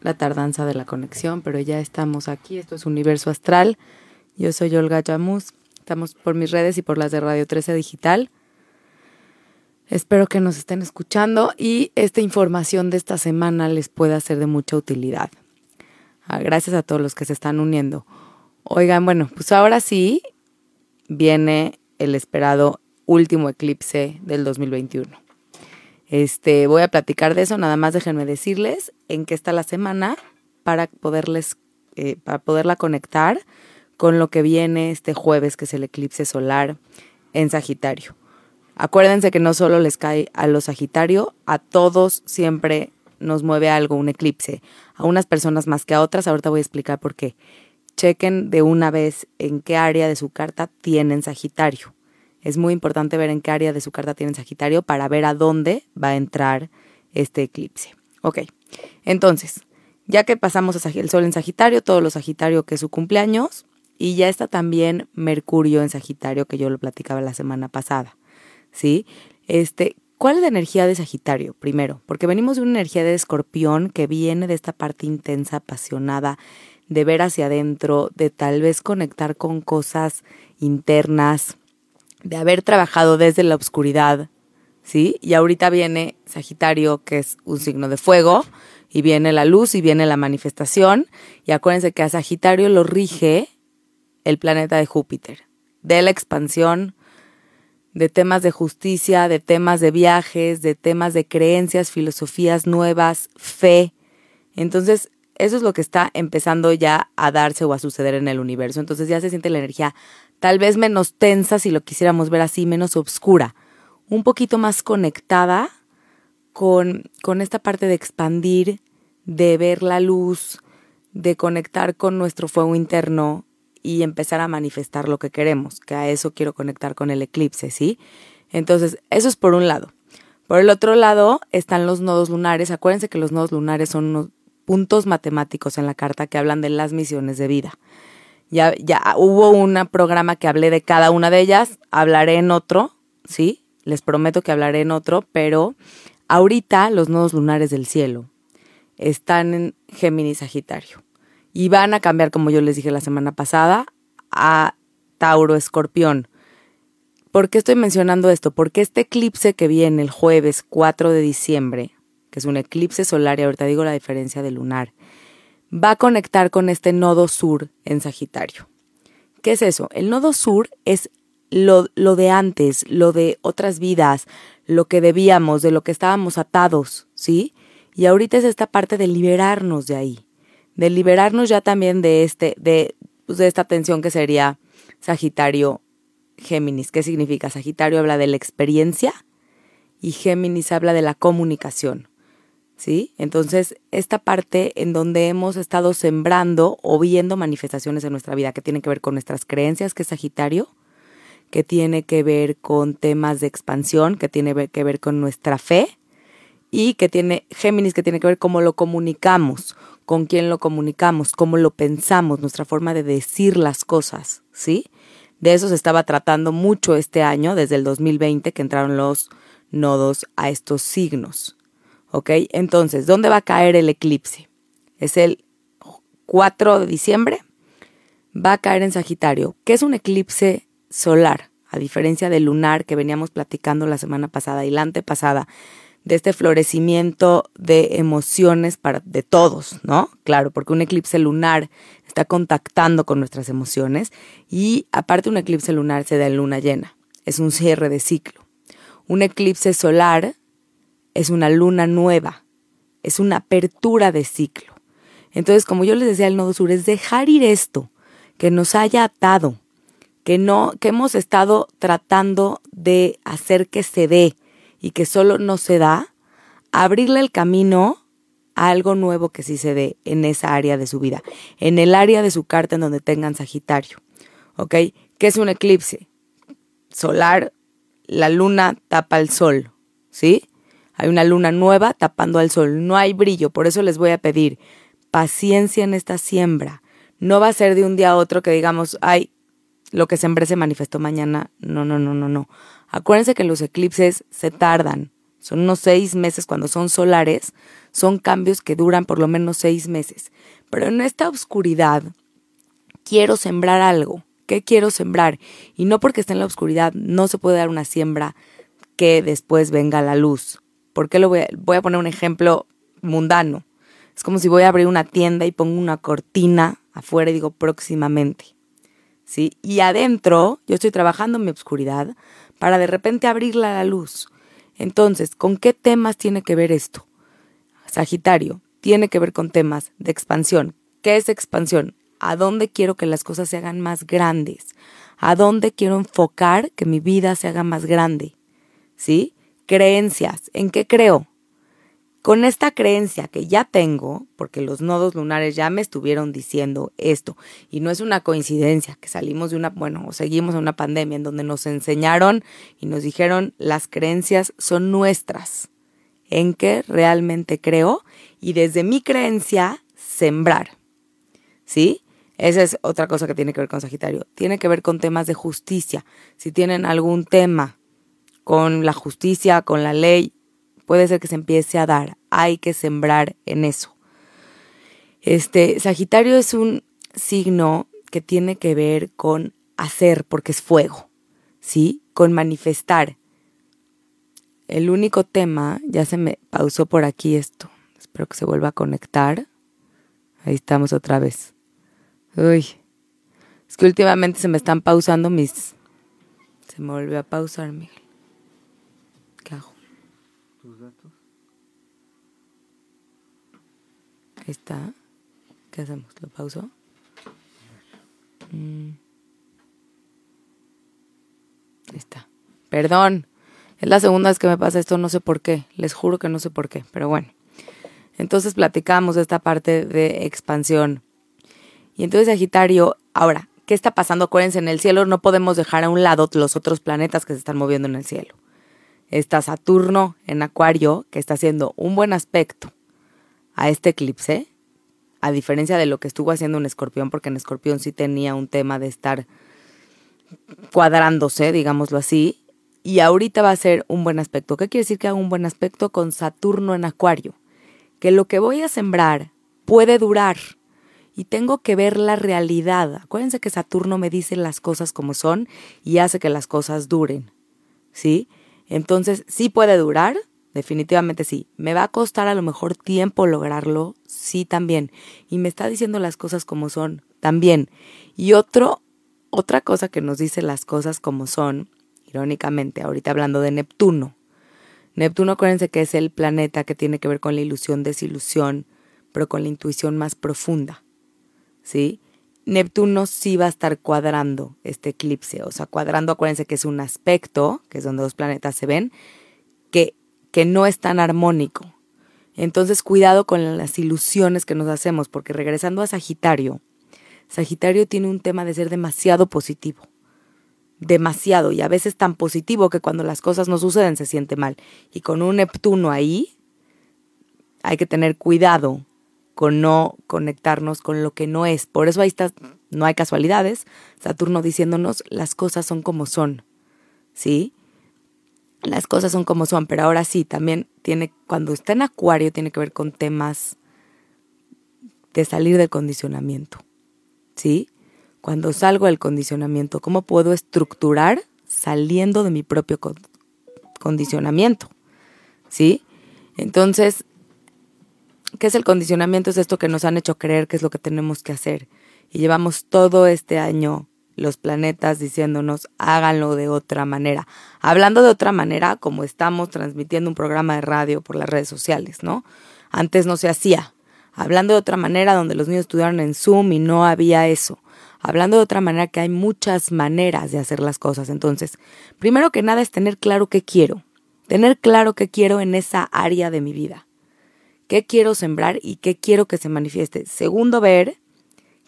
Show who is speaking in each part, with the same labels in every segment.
Speaker 1: la tardanza de la conexión, pero ya estamos aquí. Esto es Universo Astral. Yo soy Olga Yamus. Estamos por mis redes y por las de Radio 13 Digital. Espero que nos estén escuchando y esta información de esta semana les pueda ser de mucha utilidad. Ah, gracias a todos los que se están uniendo. Oigan, bueno, pues ahora sí viene el esperado último eclipse del 2021. Este, voy a platicar de eso, nada más déjenme decirles en qué está la semana para poderles, eh, para poderla conectar con lo que viene este jueves, que es el eclipse solar en Sagitario. Acuérdense que no solo les cae a los Sagitario, a todos siempre nos mueve algo, un eclipse. A unas personas más que a otras, ahorita voy a explicar por qué. Chequen de una vez en qué área de su carta tienen Sagitario. Es muy importante ver en qué área de su carta tienen Sagitario para ver a dónde va a entrar este eclipse. Ok, entonces, ya que pasamos el Sol en Sagitario, todos los Sagitario que es su cumpleaños, y ya está también Mercurio en Sagitario, que yo lo platicaba la semana pasada. ¿Sí? Este, ¿Cuál es la energía de Sagitario? Primero, porque venimos de una energía de escorpión que viene de esta parte intensa, apasionada, de ver hacia adentro, de tal vez conectar con cosas internas, de haber trabajado desde la oscuridad, ¿sí? Y ahorita viene Sagitario, que es un signo de fuego, y viene la luz y viene la manifestación. Y acuérdense que a Sagitario lo rige el planeta de Júpiter, de la expansión, de temas de justicia, de temas de viajes, de temas de creencias, filosofías nuevas, fe. Entonces, eso es lo que está empezando ya a darse o a suceder en el universo. Entonces ya se siente la energía tal vez menos tensa, si lo quisiéramos ver así, menos oscura, un poquito más conectada con, con esta parte de expandir, de ver la luz, de conectar con nuestro fuego interno y empezar a manifestar lo que queremos, que a eso quiero conectar con el eclipse, ¿sí? Entonces, eso es por un lado. Por el otro lado están los nodos lunares. Acuérdense que los nodos lunares son unos puntos matemáticos en la carta que hablan de las misiones de vida. Ya, ya hubo un programa que hablé de cada una de ellas, hablaré en otro, ¿sí? Les prometo que hablaré en otro, pero ahorita los nodos lunares del cielo están en Géminis Sagitario y van a cambiar, como yo les dije la semana pasada, a Tauro Escorpión. ¿Por qué estoy mencionando esto? Porque este eclipse que viene el jueves 4 de diciembre, que es un eclipse solar, y ahorita digo la diferencia de lunar, va a conectar con este nodo sur en Sagitario. ¿Qué es eso? El nodo sur es lo, lo, de antes, lo de otras vidas, lo que debíamos, de lo que estábamos atados, ¿sí? Y ahorita es esta parte de liberarnos de ahí, de liberarnos ya también de, este, de, pues, de esta tensión que sería Sagitario Géminis. ¿Qué significa? Sagitario habla de la experiencia y Géminis habla de la comunicación. ¿Sí? Entonces, esta parte en donde hemos estado sembrando o viendo manifestaciones en nuestra vida que tienen que ver con nuestras creencias, que es Sagitario, que tiene que ver con temas de expansión, que tiene que ver con nuestra fe, y que tiene Géminis, que tiene que ver cómo lo comunicamos, con quién lo comunicamos, cómo lo pensamos, nuestra forma de decir las cosas, ¿sí? De eso se estaba tratando mucho este año, desde el 2020, que entraron los nodos a estos signos. ¿Ok? Entonces, ¿dónde va a caer el eclipse? Es el 4 de diciembre. Va a caer en Sagitario, que es un eclipse solar, a diferencia del lunar que veníamos platicando la semana pasada y la antepasada, de este florecimiento de emociones para, de todos, ¿no? Claro, porque un eclipse lunar está contactando con nuestras emociones y aparte un eclipse lunar se da en luna llena. es un cierre de ciclo. Un eclipse solar es una luna nueva, es una apertura de ciclo. Entonces, como yo les decía, el nodo sur es dejar ir esto que nos haya atado, que no, que hemos estado tratando de hacer que se dé y que solo no se da, abrirle el camino a algo nuevo que sí se dé en esa área de su vida, en el área de su carta en donde tengan Sagitario. ¿Ok? ¿Qué es un eclipse? Solar, la luna tapa el sol, ¿sí? Hay una luna nueva tapando al sol, no hay brillo, por eso les voy a pedir paciencia en esta siembra. No va a ser de un día a otro que digamos, ay, lo que sembré se manifestó mañana. No, no, no, no, no. Acuérdense que los eclipses se tardan. Son unos seis meses cuando son solares. Son cambios que duran por lo menos seis meses. Pero en esta oscuridad quiero sembrar algo. ¿Qué quiero sembrar? Y no porque esté en la oscuridad no se puede dar una siembra que después venga la luz. ¿Por qué lo voy a, poner un ejemplo mundano? Es como si voy a abrir una tienda y pongo una cortina afuera y digo próximamente. ¿Sí? Y adentro yo estoy trabajando en mi oscuridad para de repente abrirla a la luz. Entonces, ¿con qué temas tiene que ver esto? Sagitario, tiene que ver con temas de expansión. ¿Qué es expansión? ¿A dónde quiero que las cosas se hagan más grandes? ¿A dónde quiero enfocar que mi vida se haga más grande? ¿Sí? Creencias. ¿En qué creo? Con esta creencia que ya tengo, porque los nodos lunares ya me estuvieron diciendo esto, y no es una coincidencia que salimos de una, bueno, o seguimos en una pandemia en donde nos enseñaron y nos dijeron las creencias son nuestras, en qué realmente creo, y desde mi creencia sembrar. ¿Sí? Esa es otra cosa que tiene que ver con Sagitario. Tiene que ver con temas de justicia. Si tienen algún tema con la justicia, con la ley, puede ser que se empiece a dar. Hay que sembrar en eso. Este, Sagitario es un signo que tiene que ver con hacer, porque es fuego, ¿sí? Con manifestar. El único tema, ya se me pausó por aquí esto. Espero que se vuelva a conectar. Ahí estamos otra vez. Uy, es que últimamente se me están pausando mis... Se me volvió a pausar, Miguel. ¿Qué hago? Ahí está. ¿Qué hacemos? ¿Lo pauso? Mm. Ahí está. Perdón. Es la segunda vez que me pasa esto, no sé por qué. Les juro que no sé por qué, pero bueno. Entonces platicamos de esta parte de expansión. Y entonces Sagitario, ahora, ¿qué está pasando? Acuérdense, en el cielo no podemos dejar a un lado los otros planetas que se están moviendo en el cielo. Está Saturno en Acuario, que está haciendo un buen aspecto a este eclipse, a diferencia de lo que estuvo haciendo en Escorpión, porque en Escorpión sí tenía un tema de estar cuadrándose, digámoslo así, y ahorita va a ser un buen aspecto. ¿Qué quiere decir que haga un buen aspecto con Saturno en Acuario? Que lo que voy a sembrar puede durar y tengo que ver la realidad. Acuérdense que Saturno me dice las cosas como son y hace que las cosas duren, ¿sí? Entonces, sí puede durar, definitivamente sí. ¿Me va a costar a lo mejor tiempo lograrlo? Sí, también. Y me está diciendo las cosas como son, también. Y otro, otra cosa que nos dice las cosas como son, irónicamente, ahorita hablando de Neptuno. Neptuno, acuérdense que es el planeta que tiene que ver con la ilusión, desilusión, pero con la intuición más profunda. ¿Sí? Neptuno sí va a estar cuadrando este eclipse, o sea, cuadrando, acuérdense que es un aspecto, que es donde los planetas se ven, que, que no es tan armónico. Entonces, cuidado con las ilusiones que nos hacemos, porque regresando a Sagitario, Sagitario tiene un tema de ser demasiado positivo, demasiado, y a veces tan positivo que cuando las cosas no suceden se siente mal. Y con un Neptuno ahí, hay que tener cuidado con no conectarnos con lo que no es. Por eso ahí está, no hay casualidades. Saturno diciéndonos las cosas son como son. ¿Sí? Las cosas son como son, pero ahora sí, también tiene, cuando está en Acuario, tiene que ver con temas de salir del condicionamiento. ¿Sí? Cuando salgo del condicionamiento, ¿cómo puedo estructurar saliendo de mi propio condicionamiento? ¿Sí? Entonces, ¿Qué es el condicionamiento? Es esto que nos han hecho creer que es lo que tenemos que hacer. Y llevamos todo este año los planetas diciéndonos háganlo de otra manera. Hablando de otra manera, como estamos transmitiendo un programa de radio por las redes sociales, ¿no? Antes no se hacía. Hablando de otra manera, donde los niños estudiaron en Zoom y no había eso. Hablando de otra manera, que hay muchas maneras de hacer las cosas. Entonces, primero que nada es tener claro qué quiero. Tener claro qué quiero en esa área de mi vida. ¿Qué quiero sembrar y qué quiero que se manifieste? Segundo, ver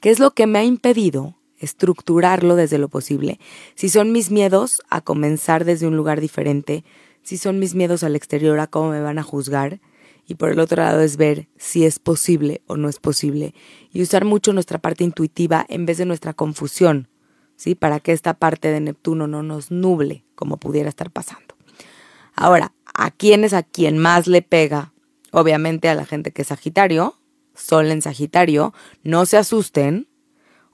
Speaker 1: qué es lo que me ha impedido estructurarlo desde lo posible. Si son mis miedos a comenzar desde un lugar diferente, si son mis miedos al exterior a cómo me van a juzgar, y por el otro lado es ver si es posible o no es posible y usar mucho nuestra parte intuitiva en vez de nuestra confusión, ¿sí? Para que esta parte de Neptuno no nos nuble como pudiera estar pasando. Ahora, ¿a quién es a quien más le pega? Obviamente a la gente que es Sagitario, Sol en Sagitario, no se asusten,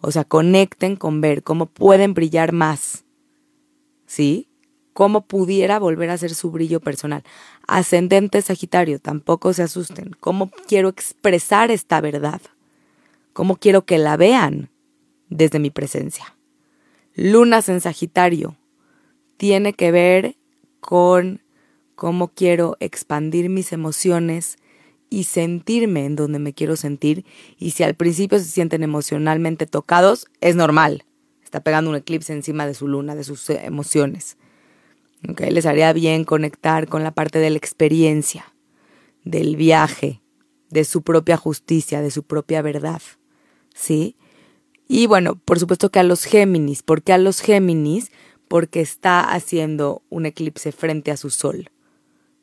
Speaker 1: o sea, conecten con ver cómo pueden brillar más. ¿Sí? Cómo pudiera volver a ser su brillo personal. Ascendente Sagitario, tampoco se asusten. ¿Cómo quiero expresar esta verdad? ¿Cómo quiero que la vean desde mi presencia? Lunas en Sagitario tiene que ver con cómo quiero expandir mis emociones y sentirme en donde me quiero sentir. Y si al principio se sienten emocionalmente tocados, es normal. Está pegando un eclipse encima de su luna, de sus eh, emociones. Okay, les haría bien conectar con la parte de la experiencia, del viaje, de su propia justicia, de su propia verdad. ¿Sí? Y bueno, por supuesto que a los Géminis. ¿Por qué a los Géminis? Porque está haciendo un eclipse frente a su sol.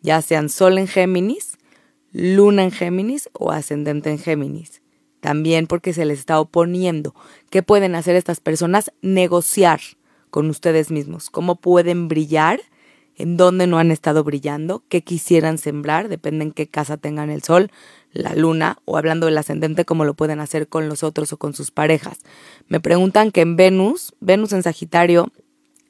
Speaker 1: Ya sean sol en Géminis luna en Géminis o ascendente en Géminis. También porque se les está oponiendo. ¿Qué pueden hacer estas personas? Negociar con ustedes mismos. ¿Cómo pueden brillar? ¿En dónde no han estado brillando? ¿Qué quisieran sembrar? Depende en qué casa tengan el sol, la luna o hablando del ascendente, cómo lo pueden hacer con los otros o con sus parejas. Me preguntan que en Venus, Venus en Sagitario,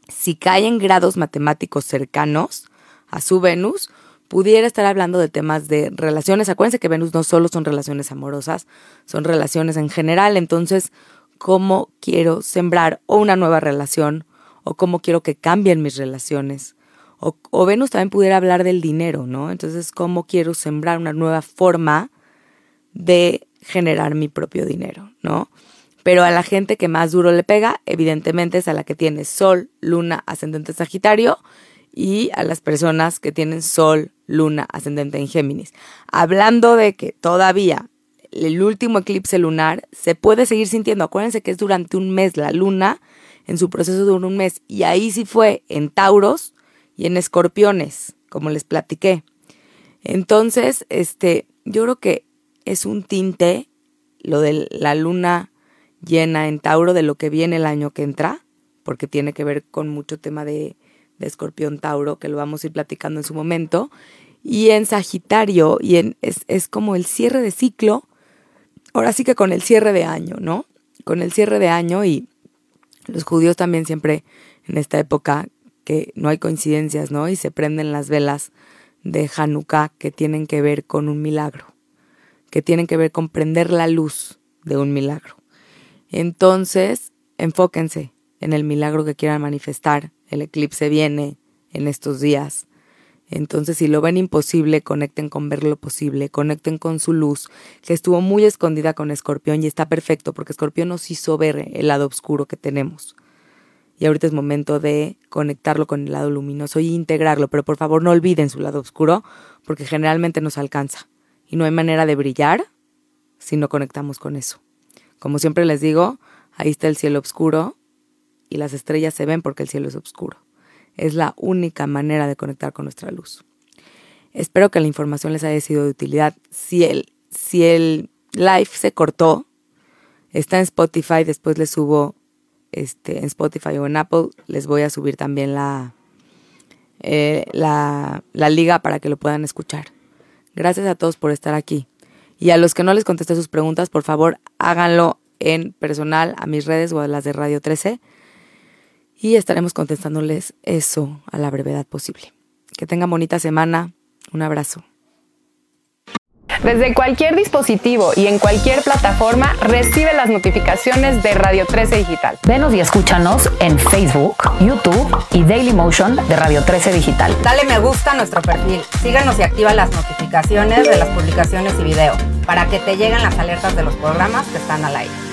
Speaker 1: si cae en grados matemáticos cercanos a su Venus, pudiera estar hablando de temas de relaciones. Acuérdense que Venus no solo son relaciones amorosas, son relaciones en general. Entonces, ¿cómo quiero sembrar una nueva relación? ¿O cómo quiero que cambien mis relaciones? O, o Venus también pudiera hablar del dinero, ¿no? Entonces, ¿cómo quiero sembrar una nueva forma de generar mi propio dinero, ¿no? Pero a la gente que más duro le pega, evidentemente es a la que tiene Sol, Luna, Ascendente Sagitario y a las personas que tienen Sol, Luna, ascendente en Géminis. Hablando de que todavía el último eclipse lunar se puede seguir sintiendo. Acuérdense que es durante un mes la luna, en su proceso dura un mes. Y ahí sí fue en Tauros y en Escorpiones, como les platiqué. Entonces, este, yo creo que es un tinte lo de la luna llena en Tauro de lo que viene el año que entra, porque tiene que ver con mucho tema de de Escorpión Tauro, que lo vamos a ir platicando en su momento. Y en Sagitario, y en, es, es como el cierre de ciclo, ahora sí que con el cierre de año, ¿no? Con el cierre de año y los judíos también siempre en esta época que no hay coincidencias, ¿no? Y se prenden las velas de Hanukkah que tienen que ver con un milagro, que tienen que ver con prender la luz de un milagro. Entonces, enfóquense en el milagro que quieran manifestar el eclipse viene en estos días. Entonces, si lo ven imposible, conecten con ver lo posible, conecten con su luz, que estuvo muy escondida con Escorpión y está perfecto porque Escorpión nos hizo ver el lado oscuro que tenemos. Y ahorita es momento de conectarlo con el lado luminoso y integrarlo, pero por favor no olviden su lado oscuro porque generalmente nos alcanza y no hay manera de brillar si no conectamos con eso. Como siempre les digo, ahí está el cielo oscuro y las estrellas se ven porque el cielo es oscuro. Es la única manera de conectar con nuestra luz. Espero que la información les haya sido de utilidad. Si el, si el live se cortó, está en Spotify, después les subo este, en Spotify o en Apple, les voy a subir también la, eh, la, la liga para que lo puedan escuchar. Gracias a todos por estar aquí. Y a los que no les contesté sus preguntas, por favor, háganlo en personal a mis redes o a las de Radio 13 y estaremos contestándoles eso a la brevedad posible. Que tengan bonita semana. Un abrazo.
Speaker 2: Desde cualquier dispositivo y en cualquier plataforma, recibe las notificaciones de Radio 13 Digital.
Speaker 3: Venos y escúchanos en Facebook, YouTube y Dailymotion de Radio 13 Digital.
Speaker 4: Dale me gusta a nuestro perfil, síguenos y activa las notificaciones de las publicaciones y video para que te lleguen las alertas de los programas que están al aire.